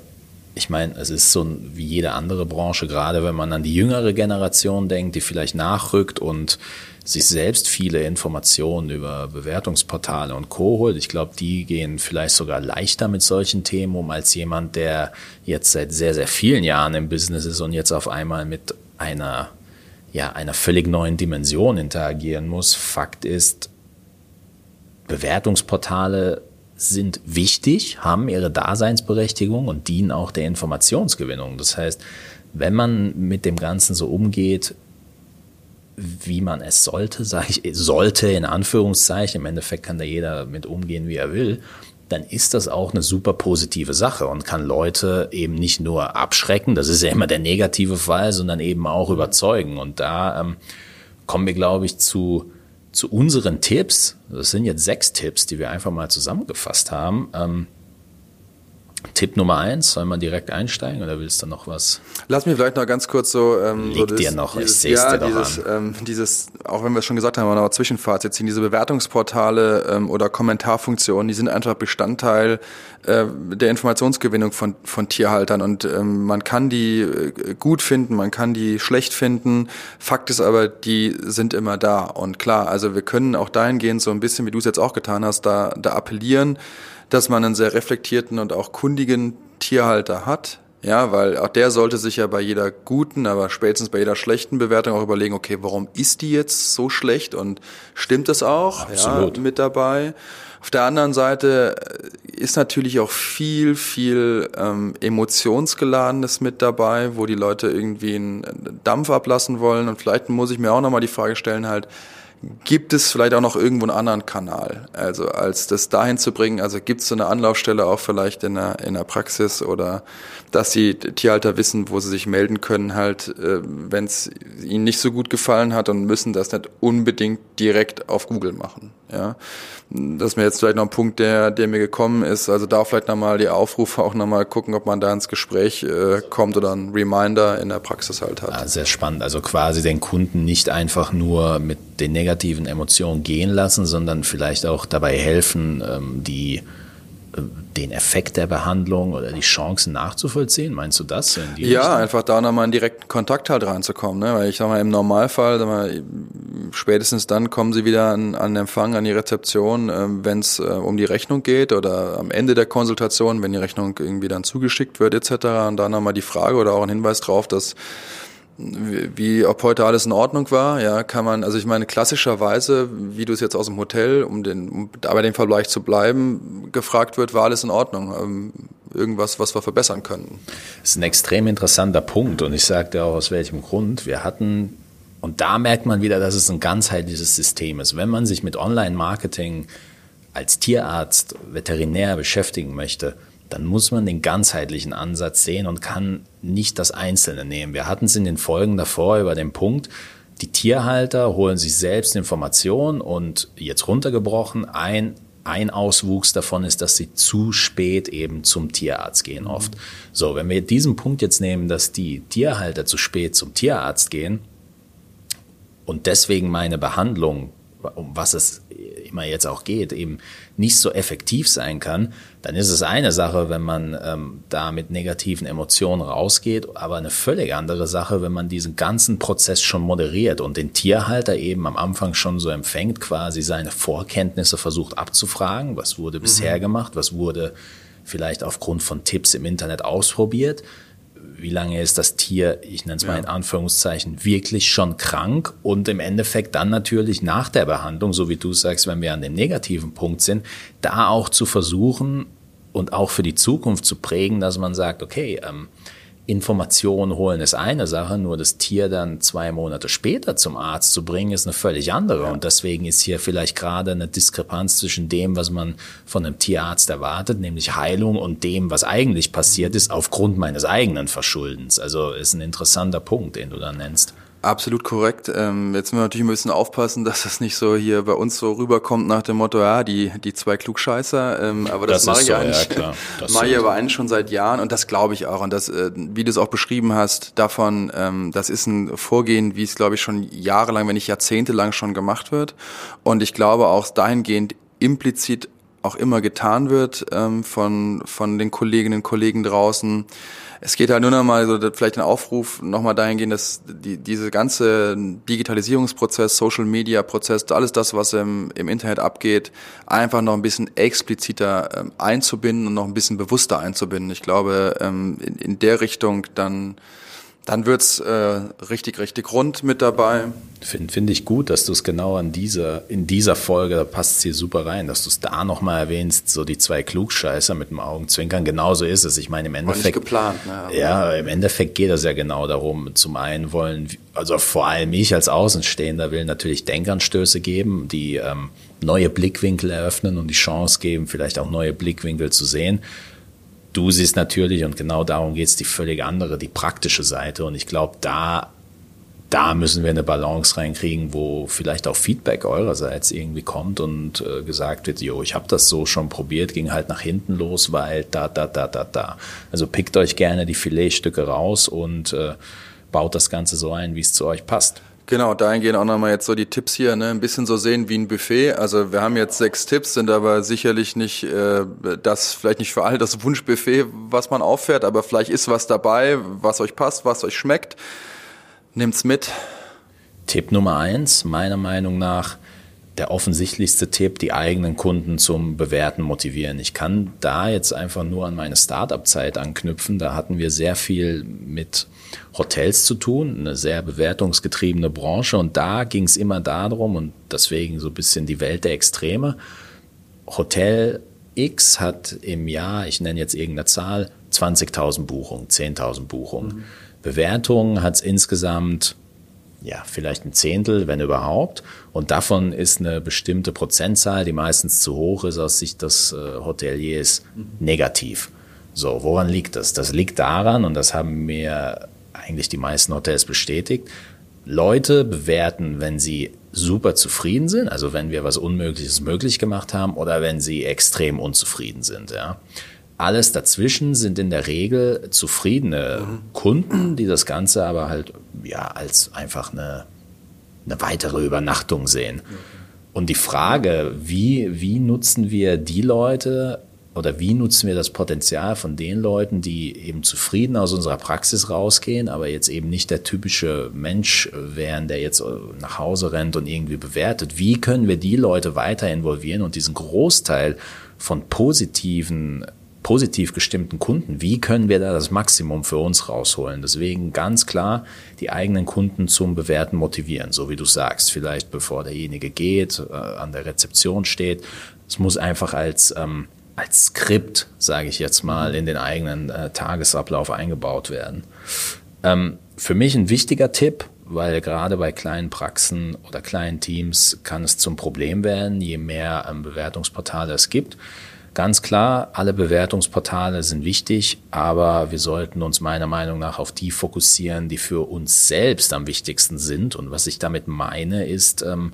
ich meine, es ist so wie jede andere Branche, gerade wenn man an die jüngere Generation denkt, die vielleicht nachrückt und sich selbst viele Informationen über Bewertungsportale und Co. holt. Ich glaube, die gehen vielleicht sogar leichter mit solchen Themen um als jemand, der jetzt seit sehr, sehr vielen Jahren im Business ist und jetzt auf einmal mit einer, ja, einer völlig neuen Dimension interagieren muss. Fakt ist, Bewertungsportale sind wichtig, haben ihre Daseinsberechtigung und dienen auch der Informationsgewinnung. Das heißt, wenn man mit dem Ganzen so umgeht, wie man es sollte, sage ich, sollte in Anführungszeichen, im Endeffekt kann da jeder mit umgehen, wie er will, dann ist das auch eine super positive Sache und kann Leute eben nicht nur abschrecken, das ist ja immer der negative Fall, sondern eben auch überzeugen. Und da ähm, kommen wir, glaube ich, zu zu unseren Tipps. Das sind jetzt sechs Tipps, die wir einfach mal zusammengefasst haben. Ähm, Tipp Nummer eins, soll man direkt einsteigen oder willst du noch was? Lass mich vielleicht noch ganz kurz so. Ähm, Liegt so das, dir noch, dieses, ich ja, dir dieses, ähm, dieses, auch wenn wir es schon gesagt haben, aber Zwischenfazit ziehen, diese Bewertungsportale ähm, oder Kommentarfunktionen, die sind einfach Bestandteil äh, der Informationsgewinnung von, von Tierhaltern und ähm, man kann die äh, gut finden, man kann die schlecht finden. Fakt ist aber, die sind immer da und klar, also wir können auch dahingehend so ein bisschen, wie du es jetzt auch getan hast, da, da appellieren dass man einen sehr reflektierten und auch kundigen Tierhalter hat. Ja, weil auch der sollte sich ja bei jeder guten, aber spätestens bei jeder schlechten Bewertung auch überlegen, okay, warum ist die jetzt so schlecht und stimmt es auch Absolut. Ja, mit dabei? Auf der anderen Seite ist natürlich auch viel, viel ähm, emotionsgeladenes mit dabei, wo die Leute irgendwie einen Dampf ablassen wollen. Und vielleicht muss ich mir auch nochmal die Frage stellen, halt, gibt es vielleicht auch noch irgendwo einen anderen Kanal? Also als das dahin zu bringen, also gibt es so eine Anlaufstelle auch vielleicht in der, in der Praxis oder dass die Tierhalter wissen, wo sie sich melden können, halt, äh, wenn es ihnen nicht so gut gefallen hat und müssen das nicht unbedingt direkt auf Google machen. Ja, das ist mir jetzt vielleicht noch ein Punkt, der, der mir gekommen ist. Also da vielleicht nochmal die Aufrufe auch nochmal gucken, ob man da ins Gespräch äh, kommt oder einen Reminder in der Praxis halt hat. Ja, sehr spannend. Also quasi den Kunden nicht einfach nur mit den negativen Emotionen gehen lassen, sondern vielleicht auch dabei helfen, ähm, die den Effekt der Behandlung oder die Chancen nachzuvollziehen? Meinst du das? ja, Richtung? einfach da nochmal in direkten Kontakt halt reinzukommen. Ne? Weil ich sag mal, im Normalfall, sag mal, spätestens dann kommen sie wieder an, an Empfang, an die Rezeption, äh, wenn es äh, um die Rechnung geht oder am Ende der Konsultation, wenn die Rechnung irgendwie dann zugeschickt wird etc. Und da nochmal die Frage oder auch ein Hinweis drauf, dass wie ob heute alles in Ordnung war, ja, kann man, also ich meine, klassischerweise, wie du es jetzt aus dem Hotel, um den, um bei dem Vergleich zu bleiben, gefragt wird, war alles in Ordnung? Ähm, irgendwas, was wir verbessern könnten. Das ist ein extrem interessanter Punkt und ich sagte auch aus welchem Grund. Wir hatten, und da merkt man wieder, dass es ein ganzheitliches System ist. Wenn man sich mit Online-Marketing als Tierarzt, Veterinär beschäftigen möchte, dann muss man den ganzheitlichen Ansatz sehen und kann nicht das Einzelne nehmen. Wir hatten es in den Folgen davor über den Punkt, die Tierhalter holen sich selbst Informationen und jetzt runtergebrochen, ein, ein Auswuchs davon ist, dass sie zu spät eben zum Tierarzt gehen oft. So, wenn wir diesen Punkt jetzt nehmen, dass die Tierhalter zu spät zum Tierarzt gehen und deswegen meine Behandlung, um was es immer jetzt auch geht, eben nicht so effektiv sein kann, dann ist es eine Sache, wenn man ähm, da mit negativen Emotionen rausgeht, aber eine völlig andere Sache, wenn man diesen ganzen Prozess schon moderiert und den Tierhalter eben am Anfang schon so empfängt, quasi seine Vorkenntnisse versucht abzufragen, was wurde bisher mhm. gemacht, was wurde vielleicht aufgrund von Tipps im Internet ausprobiert wie lange ist das Tier, ich nenne es mal ja. in Anführungszeichen, wirklich schon krank und im Endeffekt dann natürlich nach der Behandlung, so wie du sagst, wenn wir an dem negativen Punkt sind, da auch zu versuchen und auch für die Zukunft zu prägen, dass man sagt, okay, ähm, Informationen holen ist eine Sache, nur das Tier dann zwei Monate später zum Arzt zu bringen, ist eine völlig andere. Ja. Und deswegen ist hier vielleicht gerade eine Diskrepanz zwischen dem, was man von einem Tierarzt erwartet, nämlich Heilung, und dem, was eigentlich passiert ist, aufgrund meines eigenen Verschuldens. Also ist ein interessanter Punkt, den du da nennst. Absolut korrekt. Ähm, jetzt müssen wir natürlich ein bisschen aufpassen, dass das nicht so hier bei uns so rüberkommt nach dem Motto, ja, die, die zwei Klugscheißer. Ähm, aber das, das mache ich so, eigentlich, ja, mache ich aber eigentlich schon seit Jahren und das glaube ich auch. Und das, äh, wie du es auch beschrieben hast, davon, ähm, das ist ein Vorgehen, wie es, glaube ich, schon jahrelang, wenn nicht jahrzehntelang schon gemacht wird. Und ich glaube auch dahingehend implizit auch immer getan wird ähm, von, von den Kolleginnen und Kollegen draußen es geht halt nur noch mal so vielleicht ein Aufruf noch mal dahingehend, dass die, diese ganze Digitalisierungsprozess, Social Media Prozess, alles das, was im, im Internet abgeht, einfach noch ein bisschen expliziter ähm, einzubinden und noch ein bisschen bewusster einzubinden. Ich glaube, ähm, in, in der Richtung dann dann wird's äh, richtig, richtig rund mit dabei. Finde find ich gut, dass du es genau an dieser, in dieser Folge, da passt es hier super rein, dass du es da nochmal erwähnst, so die zwei Klugscheißer mit dem Augenzwinkern. Genauso ist es. Ich meine, im Endeffekt. War nicht geplant, ne? Ja, im Endeffekt geht es ja genau darum. Zum einen wollen, also vor allem ich als Außenstehender will natürlich Denkanstöße geben, die ähm, neue Blickwinkel eröffnen und die Chance geben, vielleicht auch neue Blickwinkel zu sehen. Du siehst natürlich, und genau darum geht es, die völlig andere, die praktische Seite. Und ich glaube, da, da müssen wir eine Balance reinkriegen, wo vielleicht auch Feedback eurerseits irgendwie kommt und äh, gesagt wird, jo, ich habe das so schon probiert, ging halt nach hinten los, weil da, da, da, da, da. Also pickt euch gerne die Filetstücke raus und äh, baut das Ganze so ein, wie es zu euch passt. Genau, dahingehend auch nochmal jetzt so die Tipps hier, ne? ein bisschen so sehen wie ein Buffet. Also wir haben jetzt sechs Tipps, sind aber sicherlich nicht äh, das, vielleicht nicht für alle das Wunschbuffet, was man auffährt, aber vielleicht ist was dabei, was euch passt, was euch schmeckt. Nimmt's mit. Tipp Nummer eins, meiner Meinung nach, der offensichtlichste Tipp, die eigenen Kunden zum Bewerten motivieren. Ich kann da jetzt einfach nur an meine Startup-Zeit anknüpfen. Da hatten wir sehr viel mit Hotels zu tun, eine sehr bewertungsgetriebene Branche. Und da ging es immer darum, und deswegen so ein bisschen die Welt der Extreme. Hotel X hat im Jahr, ich nenne jetzt irgendeine Zahl, 20.000 Buchungen, 10.000 Buchungen. Mhm. Bewertungen hat es insgesamt ja, vielleicht ein Zehntel, wenn überhaupt. Und davon ist eine bestimmte Prozentzahl, die meistens zu hoch ist aus Sicht des äh, Hoteliers, negativ. So, woran liegt das? Das liegt daran, und das haben mir eigentlich die meisten Hotels bestätigt, Leute bewerten, wenn sie super zufrieden sind, also wenn wir was Unmögliches möglich gemacht haben oder wenn sie extrem unzufrieden sind. Ja. Alles dazwischen sind in der Regel zufriedene mhm. Kunden, die das Ganze aber halt ja als einfach eine, eine weitere Übernachtung sehen. Und die Frage, wie, wie nutzen wir die Leute oder wie nutzen wir das Potenzial von den Leuten, die eben zufrieden aus unserer Praxis rausgehen, aber jetzt eben nicht der typische Mensch wären, der jetzt nach Hause rennt und irgendwie bewertet. Wie können wir die Leute weiter involvieren und diesen Großteil von positiven positiv gestimmten Kunden, wie können wir da das Maximum für uns rausholen? Deswegen ganz klar die eigenen Kunden zum Bewerten motivieren, so wie du sagst, vielleicht bevor derjenige geht, äh, an der Rezeption steht. Es muss einfach als, ähm, als Skript, sage ich jetzt mal, in den eigenen äh, Tagesablauf eingebaut werden. Ähm, für mich ein wichtiger Tipp, weil gerade bei kleinen Praxen oder kleinen Teams kann es zum Problem werden, je mehr ähm, Bewertungsportale es gibt. Ganz klar, alle Bewertungsportale sind wichtig, aber wir sollten uns meiner Meinung nach auf die fokussieren, die für uns selbst am wichtigsten sind. Und was ich damit meine, ist, ähm,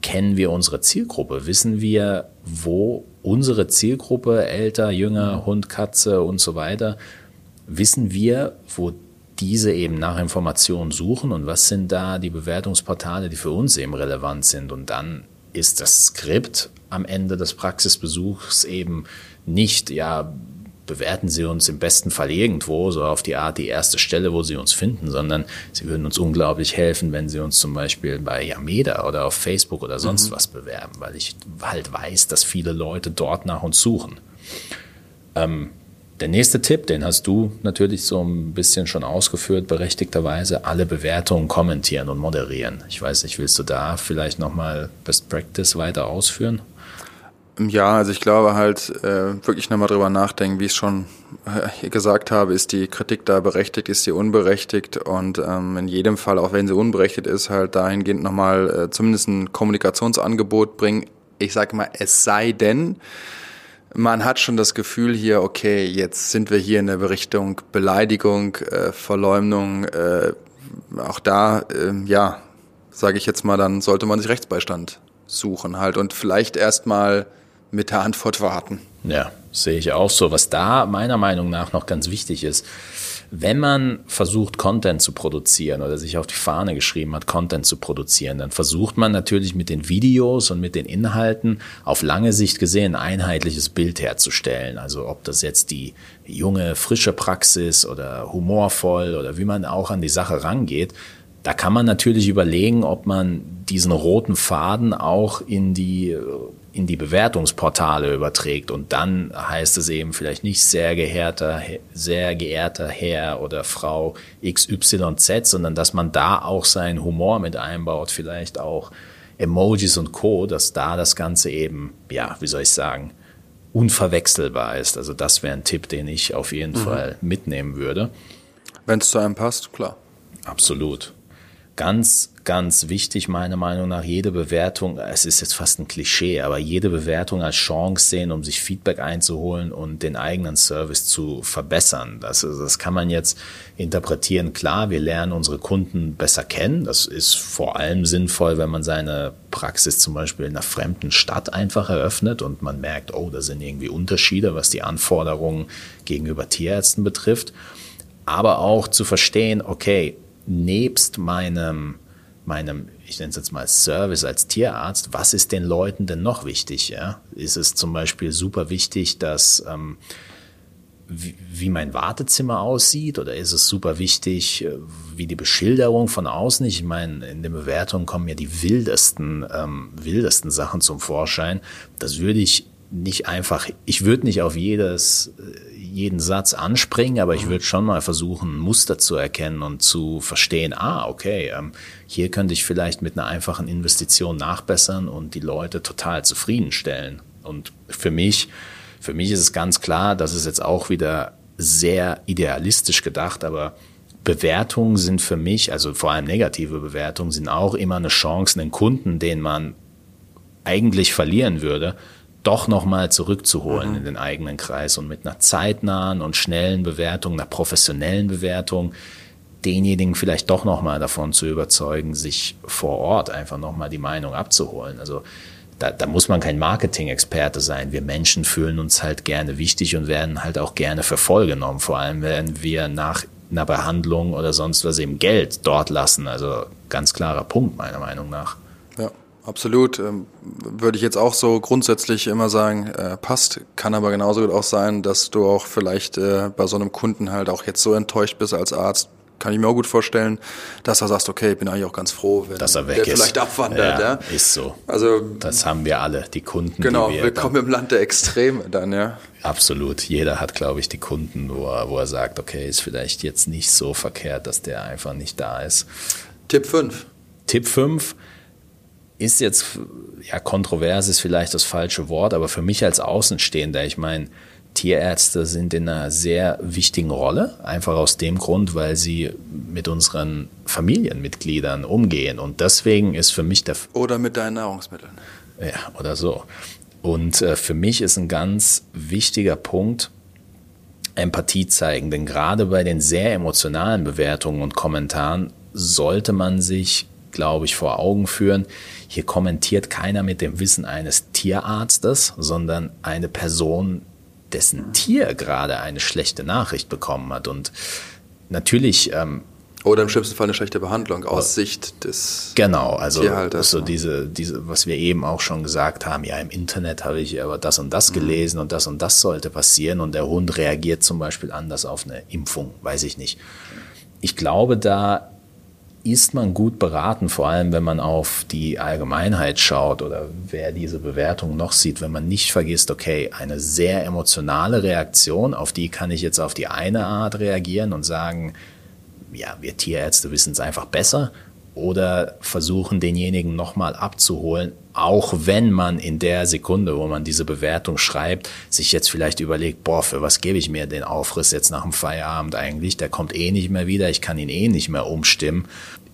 kennen wir unsere Zielgruppe? Wissen wir, wo unsere Zielgruppe, älter, jünger, Hund, Katze und so weiter, wissen wir, wo diese eben nach Informationen suchen und was sind da die Bewertungsportale, die für uns eben relevant sind? Und dann ist das Skript am Ende des Praxisbesuchs eben nicht, ja, bewerten Sie uns im besten Fall irgendwo, so auf die Art die erste Stelle, wo Sie uns finden, sondern Sie würden uns unglaublich helfen, wenn Sie uns zum Beispiel bei Yameda oder auf Facebook oder sonst mhm. was bewerben, weil ich halt weiß, dass viele Leute dort nach uns suchen. Ähm, der nächste Tipp, den hast du natürlich so ein bisschen schon ausgeführt, berechtigterweise alle Bewertungen kommentieren und moderieren. Ich weiß nicht, willst du da vielleicht nochmal Best Practice weiter ausführen? Ja, also ich glaube halt äh, wirklich nochmal drüber nachdenken, wie ich schon äh, gesagt habe, ist die Kritik da berechtigt, ist sie unberechtigt und ähm, in jedem Fall, auch wenn sie unberechtigt ist, halt dahingehend nochmal äh, zumindest ein Kommunikationsangebot bringen. Ich sage mal, es sei denn, man hat schon das Gefühl hier, okay, jetzt sind wir hier in der Berichtung Beleidigung, äh, Verleumdung, äh, auch da, äh, ja, sage ich jetzt mal, dann sollte man sich Rechtsbeistand suchen halt und vielleicht erstmal mit der Antwort warten. Ja, sehe ich auch so. Was da meiner Meinung nach noch ganz wichtig ist, wenn man versucht, Content zu produzieren oder sich auf die Fahne geschrieben hat, Content zu produzieren, dann versucht man natürlich mit den Videos und mit den Inhalten auf lange Sicht gesehen ein einheitliches Bild herzustellen. Also ob das jetzt die junge, frische Praxis oder humorvoll oder wie man auch an die Sache rangeht, da kann man natürlich überlegen, ob man diesen roten Faden auch in die in die Bewertungsportale überträgt und dann heißt es eben vielleicht nicht sehr geehrter, sehr geehrter Herr oder Frau XYZ, sondern dass man da auch seinen Humor mit einbaut, vielleicht auch Emojis und Co., dass da das Ganze eben, ja, wie soll ich sagen, unverwechselbar ist. Also das wäre ein Tipp, den ich auf jeden mhm. Fall mitnehmen würde. Wenn es zu einem passt, klar. Absolut ganz, ganz wichtig, meiner Meinung nach, jede Bewertung, es ist jetzt fast ein Klischee, aber jede Bewertung als Chance sehen, um sich Feedback einzuholen und den eigenen Service zu verbessern. Das, das kann man jetzt interpretieren. Klar, wir lernen unsere Kunden besser kennen. Das ist vor allem sinnvoll, wenn man seine Praxis zum Beispiel in einer fremden Stadt einfach eröffnet und man merkt, oh, da sind irgendwie Unterschiede, was die Anforderungen gegenüber Tierärzten betrifft. Aber auch zu verstehen, okay, nebst meinem, meinem, ich nenne es jetzt mal Service als Tierarzt, was ist den Leuten denn noch wichtig? Ja? Ist es zum Beispiel super wichtig, dass ähm, wie, mein Wartezimmer aussieht oder ist es super wichtig, äh, wie die Beschilderung von außen? Ich meine, in den Bewertungen kommen ja die wildesten, ähm, wildesten Sachen zum Vorschein. Das würde ich nicht einfach, ich würde nicht auf jedes, äh, jeden Satz anspringen, aber ich würde schon mal versuchen, Muster zu erkennen und zu verstehen, ah, okay, ähm, hier könnte ich vielleicht mit einer einfachen Investition nachbessern und die Leute total zufriedenstellen. Und für mich, für mich ist es ganz klar, das ist jetzt auch wieder sehr idealistisch gedacht, aber Bewertungen sind für mich, also vor allem negative Bewertungen, sind auch immer eine Chance, einen Kunden, den man eigentlich verlieren würde, doch nochmal zurückzuholen mhm. in den eigenen Kreis und mit einer zeitnahen und schnellen Bewertung, einer professionellen Bewertung, denjenigen vielleicht doch nochmal davon zu überzeugen, sich vor Ort einfach nochmal die Meinung abzuholen. Also da, da muss man kein Marketing-Experte sein. Wir Menschen fühlen uns halt gerne wichtig und werden halt auch gerne für voll genommen. Vor allem, wenn wir nach einer Behandlung oder sonst was eben Geld dort lassen. Also ganz klarer Punkt meiner Meinung nach. Absolut. Ähm, würde ich jetzt auch so grundsätzlich immer sagen, äh, passt. Kann aber genauso gut auch sein, dass du auch vielleicht äh, bei so einem Kunden halt auch jetzt so enttäuscht bist als Arzt. Kann ich mir auch gut vorstellen, dass er sagt, okay, bin eigentlich auch ganz froh, wenn dass er weg der ist. vielleicht abwandert. Ja, ja, Ist so. Also das haben wir alle, die Kunden. Genau, die wir willkommen im Land der Extreme dann, ja. Absolut. Jeder hat, glaube ich, die Kunden, wo er, wo er sagt, okay, ist vielleicht jetzt nicht so verkehrt, dass der einfach nicht da ist. Tipp 5. Tipp 5 ist jetzt, ja, kontrovers ist vielleicht das falsche Wort, aber für mich als Außenstehender, ich meine, Tierärzte sind in einer sehr wichtigen Rolle, einfach aus dem Grund, weil sie mit unseren Familienmitgliedern umgehen. Und deswegen ist für mich der. Oder mit deinen Nahrungsmitteln. Ja, oder so. Und äh, für mich ist ein ganz wichtiger Punkt, Empathie zeigen. Denn gerade bei den sehr emotionalen Bewertungen und Kommentaren sollte man sich glaube ich, vor Augen führen. Hier kommentiert keiner mit dem Wissen eines Tierarztes, sondern eine Person, dessen Tier gerade eine schlechte Nachricht bekommen hat. Und natürlich ähm, Oder im schlimmsten Fall eine schlechte Behandlung aus Sicht des Genau, also Tierhalters. so diese, diese, was wir eben auch schon gesagt haben, ja, im Internet habe ich aber das und das mhm. gelesen mhm. und das und das sollte passieren und der Hund reagiert zum Beispiel anders auf eine Impfung, weiß ich nicht. Ich glaube, da ist man gut beraten, vor allem wenn man auf die Allgemeinheit schaut oder wer diese Bewertung noch sieht, wenn man nicht vergisst, okay, eine sehr emotionale Reaktion, auf die kann ich jetzt auf die eine Art reagieren und sagen, ja, wir Tierärzte wissen es einfach besser oder versuchen denjenigen nochmal abzuholen, auch wenn man in der Sekunde, wo man diese Bewertung schreibt, sich jetzt vielleicht überlegt, boah, für was gebe ich mir den Aufriss jetzt nach dem Feierabend eigentlich? Der kommt eh nicht mehr wieder, ich kann ihn eh nicht mehr umstimmen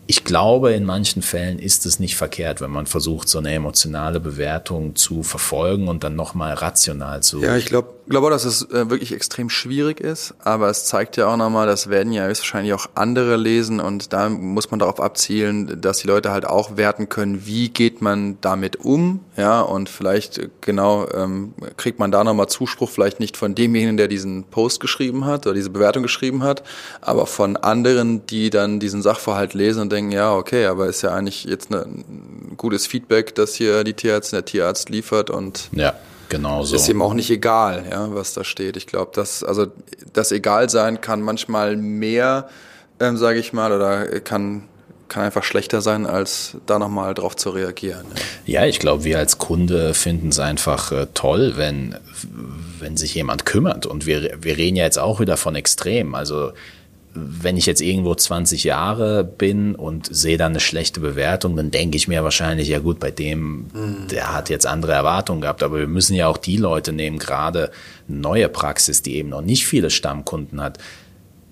ich glaube, in manchen Fällen ist es nicht verkehrt, wenn man versucht, so eine emotionale Bewertung zu verfolgen und dann nochmal rational zu. Ja, ich glaube, glaube auch, dass es äh, wirklich extrem schwierig ist, aber es zeigt ja auch nochmal, das werden ja höchstwahrscheinlich auch andere lesen und da muss man darauf abzielen, dass die Leute halt auch werten können, wie geht man damit um, ja, und vielleicht äh, genau ähm, kriegt man da nochmal Zuspruch, vielleicht nicht von demjenigen, der diesen Post geschrieben hat oder diese Bewertung geschrieben hat, aber von anderen, die dann diesen Sachverhalt lesen und denken, ja, okay, aber ist ja eigentlich jetzt eine, ein gutes Feedback, das hier die Tierärztin, der Tierarzt liefert und ja. Genau so. Ist ihm auch nicht egal, ja, was da steht. Ich glaube, dass also das Egalsein kann manchmal mehr, ähm, sage ich mal, oder kann kann einfach schlechter sein, als da nochmal drauf zu reagieren. Ja, ja ich glaube, wir als Kunde finden es einfach äh, toll, wenn, wenn sich jemand kümmert. Und wir, wir reden ja jetzt auch wieder von Extrem. Also wenn ich jetzt irgendwo 20 Jahre bin und sehe dann eine schlechte Bewertung, dann denke ich mir wahrscheinlich, ja gut, bei dem, mhm. der hat jetzt andere Erwartungen gehabt. Aber wir müssen ja auch die Leute nehmen, gerade neue Praxis, die eben noch nicht viele Stammkunden hat,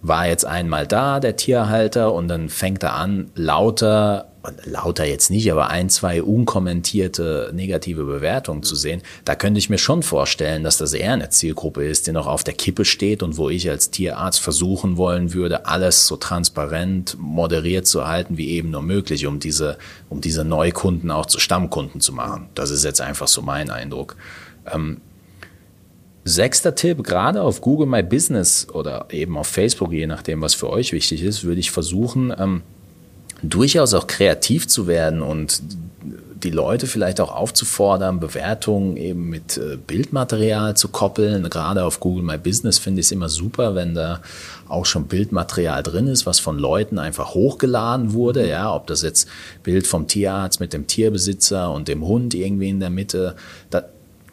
war jetzt einmal da, der Tierhalter, und dann fängt er an, lauter lauter jetzt nicht, aber ein, zwei unkommentierte negative Bewertungen zu sehen, da könnte ich mir schon vorstellen, dass das eher eine Zielgruppe ist, die noch auf der Kippe steht und wo ich als Tierarzt versuchen wollen würde, alles so transparent, moderiert zu halten wie eben nur möglich, um diese, um diese Neukunden auch zu Stammkunden zu machen. Das ist jetzt einfach so mein Eindruck. Ähm, Sechster Tipp, gerade auf Google My Business oder eben auf Facebook, je nachdem, was für euch wichtig ist, würde ich versuchen, ähm, durchaus auch kreativ zu werden und die Leute vielleicht auch aufzufordern, Bewertungen eben mit äh, Bildmaterial zu koppeln. Gerade auf Google My Business finde ich es immer super, wenn da auch schon Bildmaterial drin ist, was von Leuten einfach hochgeladen wurde. Ja, ob das jetzt Bild vom Tierarzt mit dem Tierbesitzer und dem Hund irgendwie in der Mitte. Da,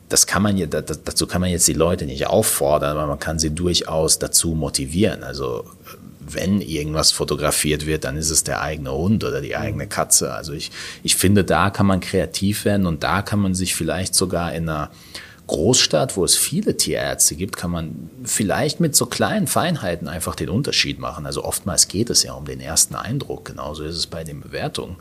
das kann man dazu kann man jetzt die Leute nicht auffordern, aber man kann sie durchaus dazu motivieren. Also wenn irgendwas fotografiert wird, dann ist es der eigene Hund oder die eigene Katze. Also ich, ich finde, da kann man kreativ werden und da kann man sich vielleicht sogar in einer Großstadt, wo es viele Tierärzte gibt, kann man vielleicht mit so kleinen Feinheiten einfach den Unterschied machen. Also oftmals geht es ja um den ersten Eindruck. Genauso ist es bei den Bewertungen.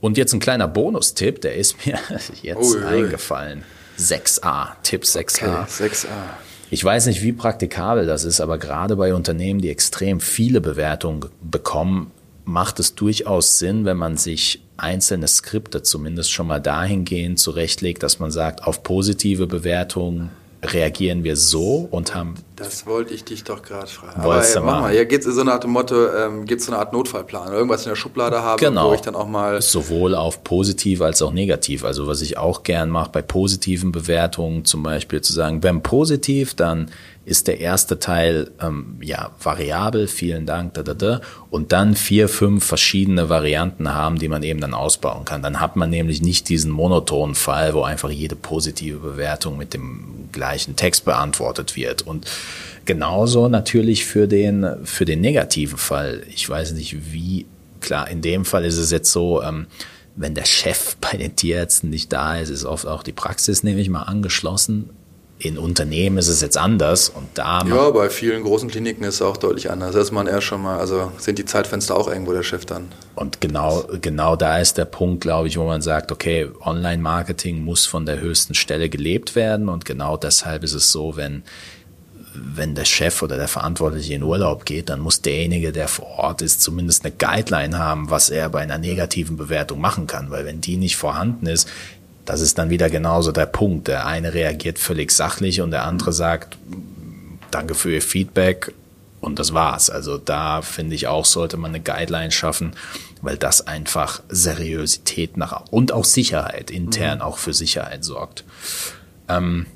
Und jetzt ein kleiner Bonustipp, der ist mir jetzt ui. eingefallen. 6a, Tipp 6a. Okay, 6a. Ich weiß nicht, wie praktikabel das ist, aber gerade bei Unternehmen, die extrem viele Bewertungen bekommen, macht es durchaus Sinn, wenn man sich einzelne Skripte zumindest schon mal dahingehend zurechtlegt, dass man sagt, auf positive Bewertungen reagieren wir so und haben. Das wollte ich dich doch gerade fragen. Aber, ey, mach mal, ja, geht es so nach dem Motto, ähm, gibt es so eine Art Notfallplan, irgendwas in der Schublade habe, genau. wo ich dann auch mal. Sowohl auf positiv als auch negativ. Also was ich auch gern mache bei positiven Bewertungen, zum Beispiel zu sagen, wenn positiv, dann ist der erste Teil ähm, ja variabel, vielen Dank, da, da, da, und dann vier, fünf verschiedene Varianten haben, die man eben dann ausbauen kann. Dann hat man nämlich nicht diesen monotonen Fall, wo einfach jede positive Bewertung mit dem gleichen Text beantwortet wird. Und genauso natürlich für den, für den negativen Fall. Ich weiß nicht, wie, klar, in dem Fall ist es jetzt so, ähm, wenn der Chef bei den Tierärzten nicht da ist, ist oft auch die Praxis, nehme ich mal, angeschlossen in Unternehmen ist es jetzt anders und da. Ja, bei vielen großen Kliniken ist es auch deutlich anders. Da ist man eher schon mal, also sind die Zeitfenster auch irgendwo der Chef dann. Und genau, genau da ist der Punkt, glaube ich, wo man sagt, okay, Online-Marketing muss von der höchsten Stelle gelebt werden und genau deshalb ist es so, wenn wenn der Chef oder der Verantwortliche in Urlaub geht, dann muss derjenige, der vor Ort ist, zumindest eine Guideline haben, was er bei einer negativen Bewertung machen kann. Weil wenn die nicht vorhanden ist, das ist dann wieder genauso der Punkt. Der eine reagiert völlig sachlich und der andere sagt, danke für Ihr Feedback, und das war's. Also da finde ich auch, sollte man eine Guideline schaffen, weil das einfach Seriosität nach und auch Sicherheit, intern mhm. auch für Sicherheit sorgt. Ähm,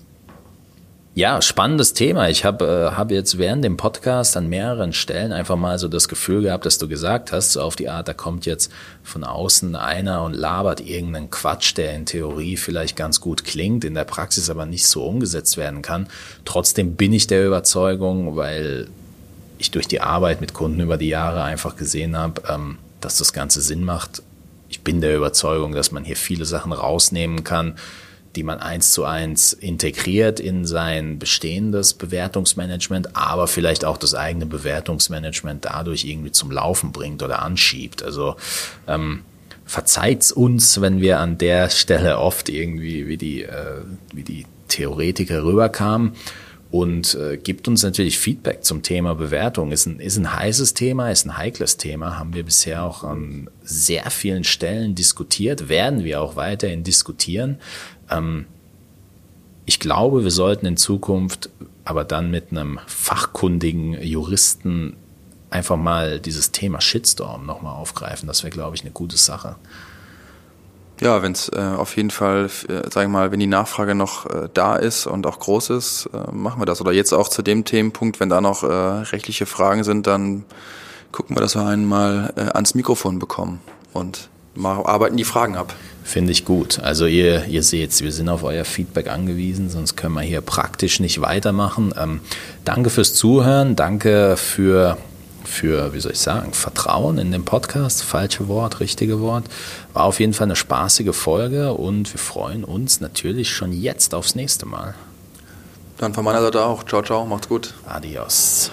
ja, spannendes Thema. Ich habe äh, hab jetzt während dem Podcast an mehreren Stellen einfach mal so das Gefühl gehabt, dass du gesagt hast, so auf die Art, da kommt jetzt von außen einer und labert irgendeinen Quatsch, der in Theorie vielleicht ganz gut klingt, in der Praxis aber nicht so umgesetzt werden kann. Trotzdem bin ich der Überzeugung, weil ich durch die Arbeit mit Kunden über die Jahre einfach gesehen habe, ähm, dass das Ganze Sinn macht. Ich bin der Überzeugung, dass man hier viele Sachen rausnehmen kann, die man eins zu eins integriert in sein bestehendes Bewertungsmanagement, aber vielleicht auch das eigene Bewertungsmanagement dadurch irgendwie zum Laufen bringt oder anschiebt. Also ähm, verzeiht's uns, wenn wir an der Stelle oft irgendwie wie die, äh, wie die Theoretiker rüberkamen und äh, gibt uns natürlich Feedback zum Thema Bewertung. Ist ein, ist ein heißes Thema, ist ein heikles Thema, haben wir bisher auch an sehr vielen Stellen diskutiert, werden wir auch weiterhin diskutieren. Ähm, ich glaube, wir sollten in Zukunft aber dann mit einem fachkundigen Juristen einfach mal dieses Thema Shitstorm nochmal aufgreifen. Das wäre, glaube ich, eine gute Sache. Ja, wenn es äh, auf jeden Fall, äh, sagen wir mal, wenn die Nachfrage noch äh, da ist und auch groß ist, äh, machen wir das. Oder jetzt auch zu dem Themenpunkt, wenn da noch äh, rechtliche Fragen sind, dann gucken wir, dass wir einen mal äh, ans Mikrofon bekommen und mal arbeiten die Fragen ab. Finde ich gut. Also ihr, ihr seht, wir sind auf euer Feedback angewiesen, sonst können wir hier praktisch nicht weitermachen. Ähm, danke fürs Zuhören, danke für, für, wie soll ich sagen, Vertrauen in den Podcast. Falsche Wort, richtige Wort. War auf jeden Fall eine spaßige Folge und wir freuen uns natürlich schon jetzt aufs nächste Mal. Dann von meiner Seite auch. Ciao, ciao, macht's gut. Adios.